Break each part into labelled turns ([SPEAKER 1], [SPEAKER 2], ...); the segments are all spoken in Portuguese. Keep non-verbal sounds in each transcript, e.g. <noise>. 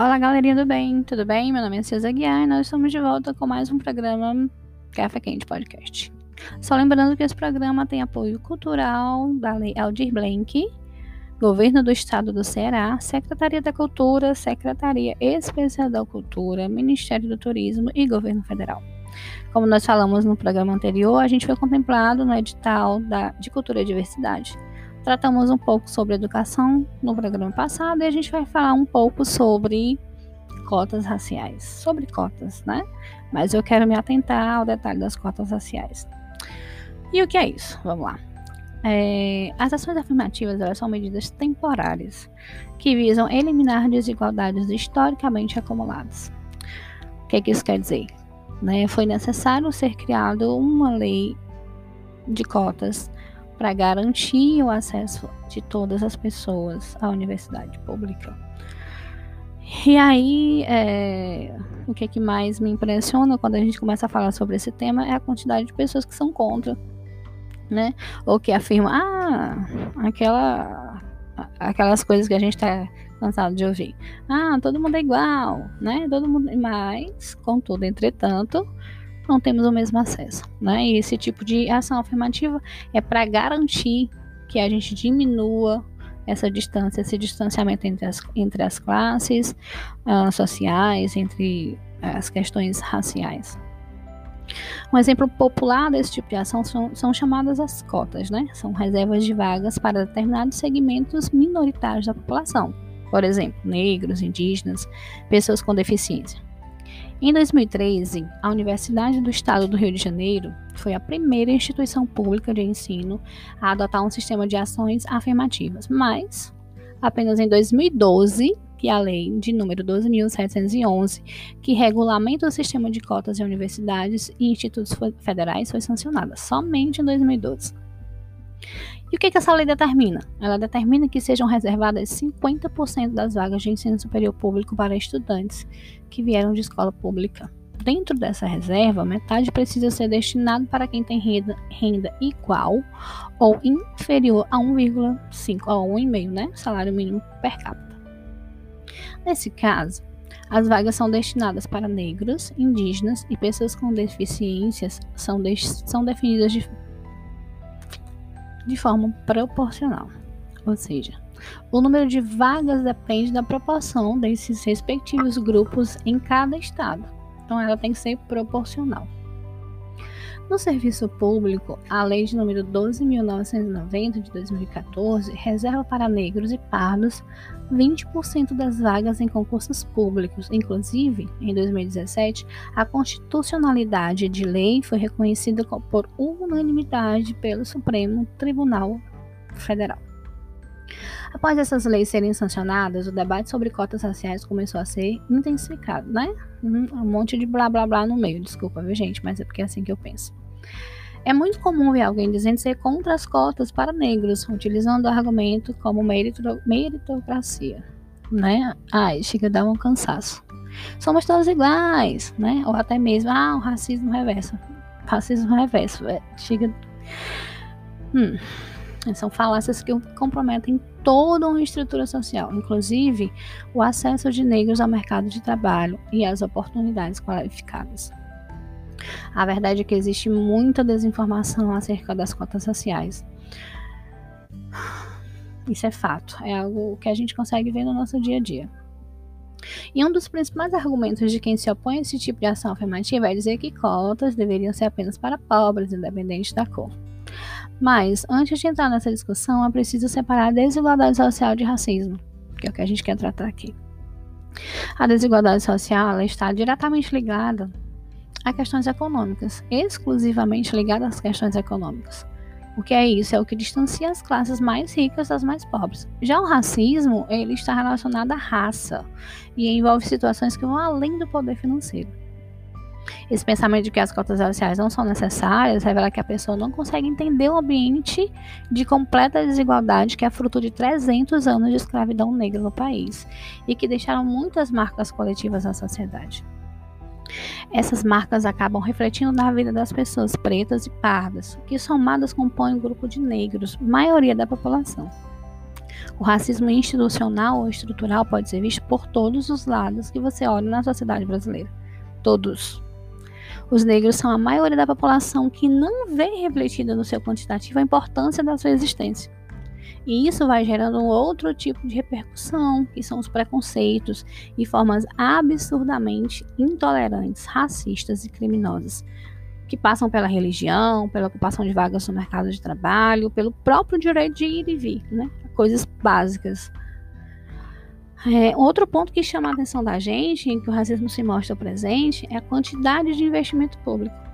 [SPEAKER 1] Olá, galerinha do bem, tudo bem? Meu nome é César Guiar e nós estamos de volta com mais um programa Café Quente Podcast. Só lembrando que esse programa tem apoio cultural da Lei Aldir Blanc, Governo do Estado do Ceará, Secretaria da Cultura, Secretaria Especial da Cultura, Ministério do Turismo e Governo Federal. Como nós falamos no programa anterior, a gente foi contemplado no edital da, de Cultura e Diversidade Tratamos um pouco sobre educação no programa passado e a gente vai falar um pouco sobre cotas raciais, sobre cotas, né? Mas eu quero me atentar ao detalhe das cotas raciais. E o que é isso? Vamos lá. É, as ações afirmativas elas são medidas temporárias que visam eliminar desigualdades historicamente acumuladas. O que, é que isso quer dizer? Né? Foi necessário ser criado uma lei de cotas para garantir o acesso de todas as pessoas à universidade pública. E aí, é, o que, é que mais me impressiona quando a gente começa a falar sobre esse tema é a quantidade de pessoas que são contra, né? Ou que afirmam, ah, aquela, aquelas coisas que a gente está cansado de ouvir. Ah, todo mundo é igual, né? Todo mundo, mas, contudo, entretanto, não temos o mesmo acesso. Né? E esse tipo de ação afirmativa é para garantir que a gente diminua essa distância, esse distanciamento entre as, entre as classes uh, sociais, entre as questões raciais. Um exemplo popular desse tipo de ação são, são, chamadas as cotas, né? São reservas de vagas para determinados segmentos minoritários da população, por exemplo, negros, indígenas, pessoas com deficiência. Em 2013, a Universidade do Estado do Rio de Janeiro foi a primeira instituição pública de ensino a adotar um sistema de ações afirmativas, mas apenas em 2012 que a lei de número 12.711, que regulamenta o sistema de cotas de universidades e institutos federais, foi sancionada, somente em 2012. E o que, que essa lei determina? Ela determina que sejam reservadas 50% das vagas de ensino superior público para estudantes que vieram de escola pública. Dentro dessa reserva, metade precisa ser destinado para quem tem renda, renda igual ou inferior a 1,5 ou 1,5, né? Salário mínimo per capita. Nesse caso, as vagas são destinadas para negros, indígenas e pessoas com deficiências são, de, são definidas de de forma proporcional. Ou seja, o número de vagas depende da proporção desses respectivos grupos em cada estado. Então, ela tem que ser proporcional. No serviço público, a Lei de número 12.990 de 2014 reserva para negros e pardos 20% das vagas em concursos públicos. Inclusive, em 2017, a constitucionalidade de lei foi reconhecida por unanimidade pelo Supremo Tribunal Federal. Após essas leis serem sancionadas, o debate sobre cotas raciais começou a ser intensificado, né? Um monte de blá blá blá no meio, desculpa, viu, gente? Mas é porque é assim que eu penso. É muito comum ver alguém dizendo ser contra as cotas para negros, utilizando o argumento como meritocracia, né? Ai, chega a dar um cansaço. Somos todos iguais, né? Ou até mesmo, ah, o racismo reverso. Racismo reverso. É, chega. Hum. São falácias que comprometem toda uma estrutura social, inclusive o acesso de negros ao mercado de trabalho e às oportunidades qualificadas. A verdade é que existe muita desinformação acerca das cotas raciais. Isso é fato, é algo que a gente consegue ver no nosso dia a dia. E um dos principais argumentos de quem se opõe a esse tipo de ação afirmativa é dizer que cotas deveriam ser apenas para pobres, independente da cor. Mas, antes de entrar nessa discussão, é preciso separar a desigualdade social de racismo, que é o que a gente quer tratar aqui. A desigualdade social está diretamente ligada a questões econômicas, exclusivamente ligada às questões econômicas. O que é isso? É o que distancia as classes mais ricas das mais pobres. Já o racismo, ele está relacionado à raça e envolve situações que vão além do poder financeiro. Esse pensamento de que as cotas raciais não são necessárias revela que a pessoa não consegue entender o ambiente de completa desigualdade que é fruto de 300 anos de escravidão negra no país e que deixaram muitas marcas coletivas na sociedade. Essas marcas acabam refletindo na vida das pessoas pretas e pardas, que somadas compõem um grupo de negros, maioria da população. O racismo institucional ou estrutural pode ser visto por todos os lados que você olha na sociedade brasileira. Todos. Os negros são a maioria da população que não vê refletida no seu quantitativo a importância da sua existência. E isso vai gerando um outro tipo de repercussão, que são os preconceitos e formas absurdamente intolerantes, racistas e criminosas, que passam pela religião, pela ocupação de vagas no mercado de trabalho, pelo próprio direito de ir e vir, né? Coisas básicas. É, outro ponto que chama a atenção da gente, em que o racismo se mostra presente, é a quantidade de investimento público.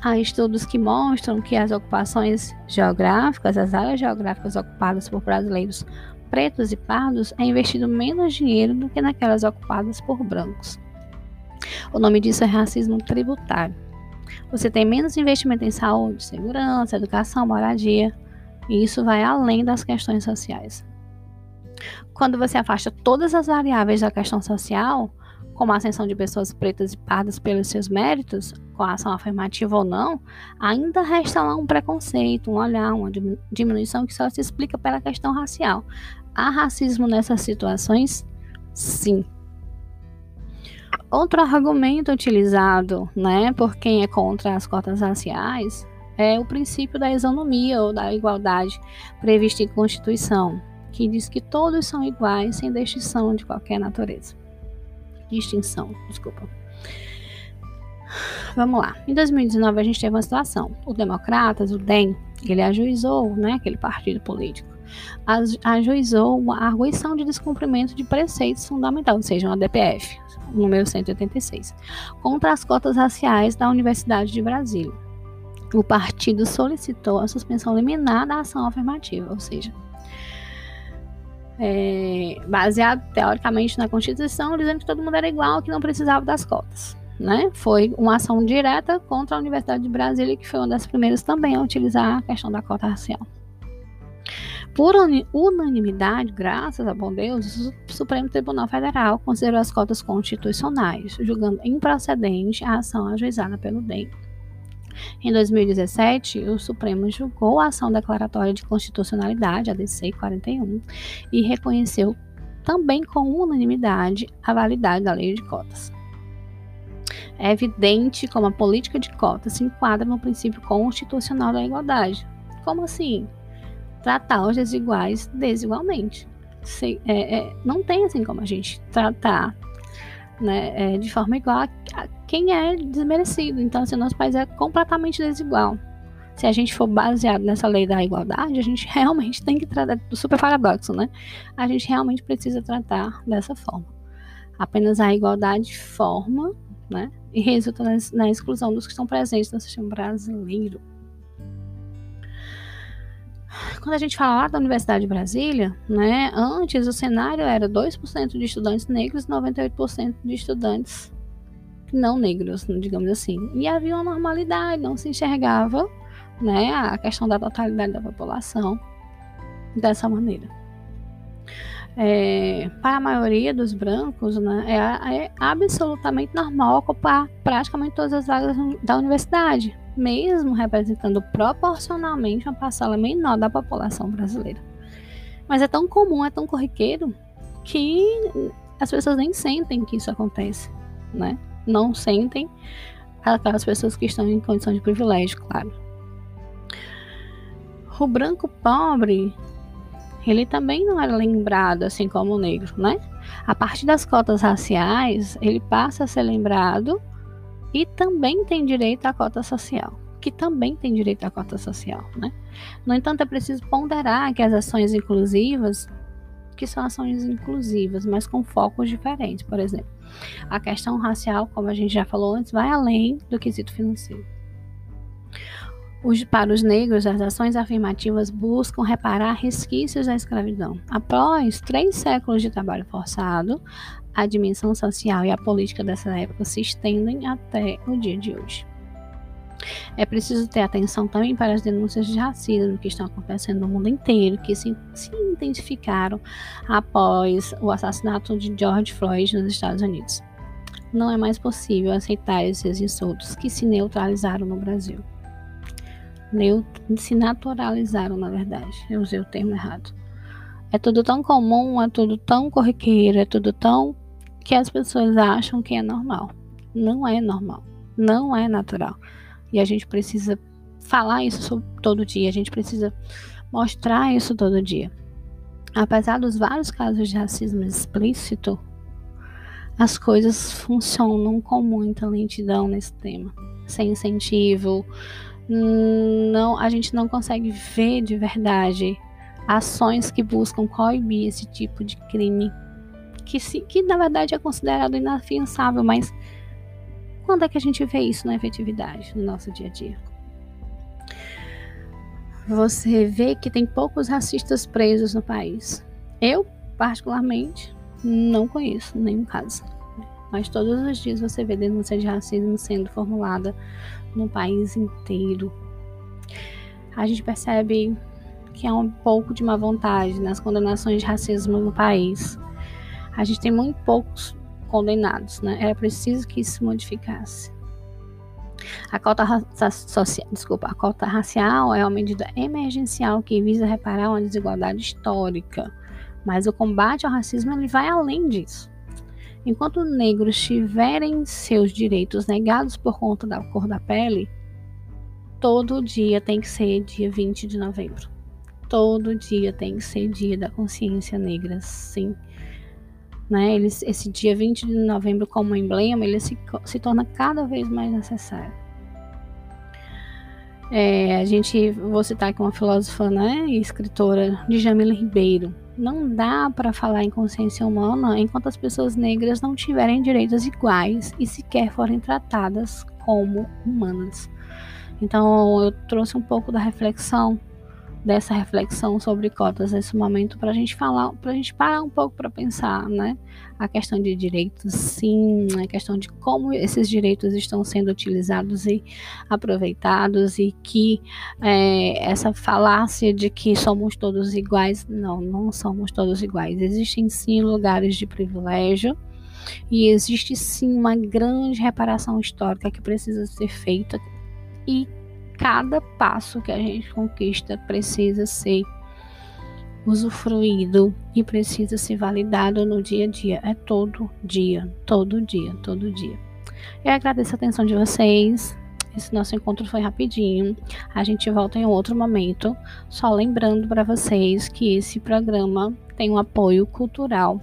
[SPEAKER 1] Há estudos que mostram que as ocupações geográficas, as áreas geográficas ocupadas por brasileiros pretos e pardos, é investido menos dinheiro do que naquelas ocupadas por brancos. O nome disso é racismo tributário. Você tem menos investimento em saúde, segurança, educação, moradia, e isso vai além das questões sociais. Quando você afasta todas as variáveis da questão social, como a ascensão de pessoas pretas e pardas pelos seus méritos, com a ação afirmativa ou não, ainda resta lá um preconceito, um olhar, uma diminuição que só se explica pela questão racial. Há racismo nessas situações? Sim. Outro argumento utilizado né, por quem é contra as cotas raciais é o princípio da isonomia ou da igualdade previsto em Constituição, que diz que todos são iguais sem distinção de qualquer natureza. Distinção, desculpa. Vamos lá. Em 2019 a gente teve uma situação. O Democratas, o DEM, ele ajuizou, né, aquele partido político, ajuizou uma arguição de descumprimento de preceitos fundamentais, ou seja, uma DPF, número 186, contra as cotas raciais da Universidade de Brasília. O partido solicitou a suspensão liminar da ação afirmativa, ou seja, é, baseado teoricamente na Constituição, dizendo que todo mundo era igual, que não precisava das cotas. Né? Foi uma ação direta contra a Universidade de Brasília, que foi uma das primeiras também a utilizar a questão da cota racial. Por unanimidade, graças a bom Deus, o Supremo Tribunal Federal considerou as cotas constitucionais, julgando improcedente a ação ajuizada pelo DEM. Em 2017, o Supremo julgou a ação declaratória de constitucionalidade, a DC 41, e reconheceu também com unanimidade a validade da lei de cotas. É evidente como a política de cotas se enquadra no princípio constitucional da igualdade. Como assim? Tratar os desiguais desigualmente. Se, é, é, não tem assim como a gente tratar né, é, de forma igual a, quem é desmerecido. Então, assim, nosso país é completamente desigual. Se a gente for baseado nessa lei da igualdade, a gente <laughs> realmente tem que tratar, super paradoxo, né? A gente realmente precisa tratar dessa forma. Apenas a igualdade forma, né? E resulta na, na exclusão dos que estão presentes no sistema brasileiro quando a gente fala lá da Universidade de Brasília, né, antes o cenário era 2% de estudantes negros e 98% de estudantes não negros, digamos assim. E havia uma normalidade, não se enxergava né, a questão da totalidade da população dessa maneira. É, para a maioria dos brancos, né, é, é absolutamente normal ocupar praticamente todas as vagas da universidade mesmo representando proporcionalmente uma parcela menor da população brasileira. Mas é tão comum, é tão corriqueiro, que as pessoas nem sentem que isso acontece, né? Não sentem aquelas pessoas que estão em condição de privilégio, claro. O branco pobre, ele também não era lembrado assim como o negro, né? A partir das cotas raciais, ele passa a ser lembrado e também tem direito à cota social, que também tem direito à cota social, né? No entanto, é preciso ponderar que as ações inclusivas, que são ações inclusivas, mas com focos diferentes, por exemplo, a questão racial, como a gente já falou antes, vai além do quesito financeiro. Os, para os negros, as ações afirmativas buscam reparar resquícios da escravidão. Após três séculos de trabalho forçado, a dimensão social e a política dessa época se estendem até o dia de hoje. É preciso ter atenção também para as denúncias de racismo que estão acontecendo no mundo inteiro, que se, se intensificaram após o assassinato de George Floyd nos Estados Unidos. Não é mais possível aceitar esses insultos que se neutralizaram no Brasil. Neut se naturalizaram, na verdade. Eu usei o termo errado. É tudo tão comum, é tudo tão corriqueiro, é tudo tão que as pessoas acham que é normal. Não é normal, não é natural. E a gente precisa falar isso todo dia, a gente precisa mostrar isso todo dia. Apesar dos vários casos de racismo explícito, as coisas funcionam com muita lentidão nesse tema, sem incentivo. Não, a gente não consegue ver de verdade ações que buscam coibir esse tipo de crime, que, se, que na verdade é considerado inafiançável, mas quando é que a gente vê isso na efetividade no nosso dia a dia? Você vê que tem poucos racistas presos no país. Eu, particularmente, não conheço nenhum caso. Mas todos os dias você vê denúncia de racismo sendo formulada no país inteiro. A gente percebe que há um pouco de má vontade nas condenações de racismo no país. A gente tem muito poucos condenados, né? Era preciso que isso se modificasse. A cota, social, desculpa, a cota racial é uma medida emergencial que visa reparar uma desigualdade histórica, mas o combate ao racismo ele vai além disso. Enquanto negros tiverem seus direitos negados por conta da cor da pele, todo dia tem que ser dia 20 de novembro. Todo dia tem que ser dia da consciência negra, sim. Né? Esse dia 20 de novembro como emblema, ele se, se torna cada vez mais necessário. É, a gente, vou citar aqui uma filósofa né, e escritora, Djamila Ribeiro. Não dá para falar em consciência humana enquanto as pessoas negras não tiverem direitos iguais e sequer forem tratadas como humanas. Então, eu trouxe um pouco da reflexão dessa reflexão sobre cotas nesse momento para a gente falar, para a gente parar um pouco para pensar, né? A questão de direitos, sim, a questão de como esses direitos estão sendo utilizados e aproveitados e que é, essa falácia de que somos todos iguais, não, não somos todos iguais. Existem sim lugares de privilégio. E existe sim uma grande reparação histórica que precisa ser feita e cada passo que a gente conquista precisa ser usufruído e precisa ser validado no dia a dia. É todo dia, todo dia, todo dia. Eu agradeço a atenção de vocês. Esse nosso encontro foi rapidinho. A gente volta em outro momento. Só lembrando para vocês que esse programa tem um apoio cultural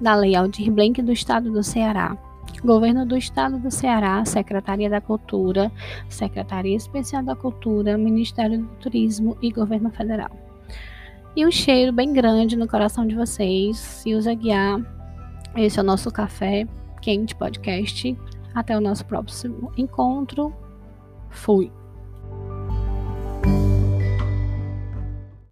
[SPEAKER 1] da Lei Aldir Blanc do Estado do Ceará. Governo do Estado do Ceará, Secretaria da Cultura, Secretaria Especial da Cultura, Ministério do Turismo e Governo Federal. E um cheiro bem grande no coração de vocês. Usa guiar. Esse é o nosso café quente podcast. Até o nosso próximo encontro. Fui.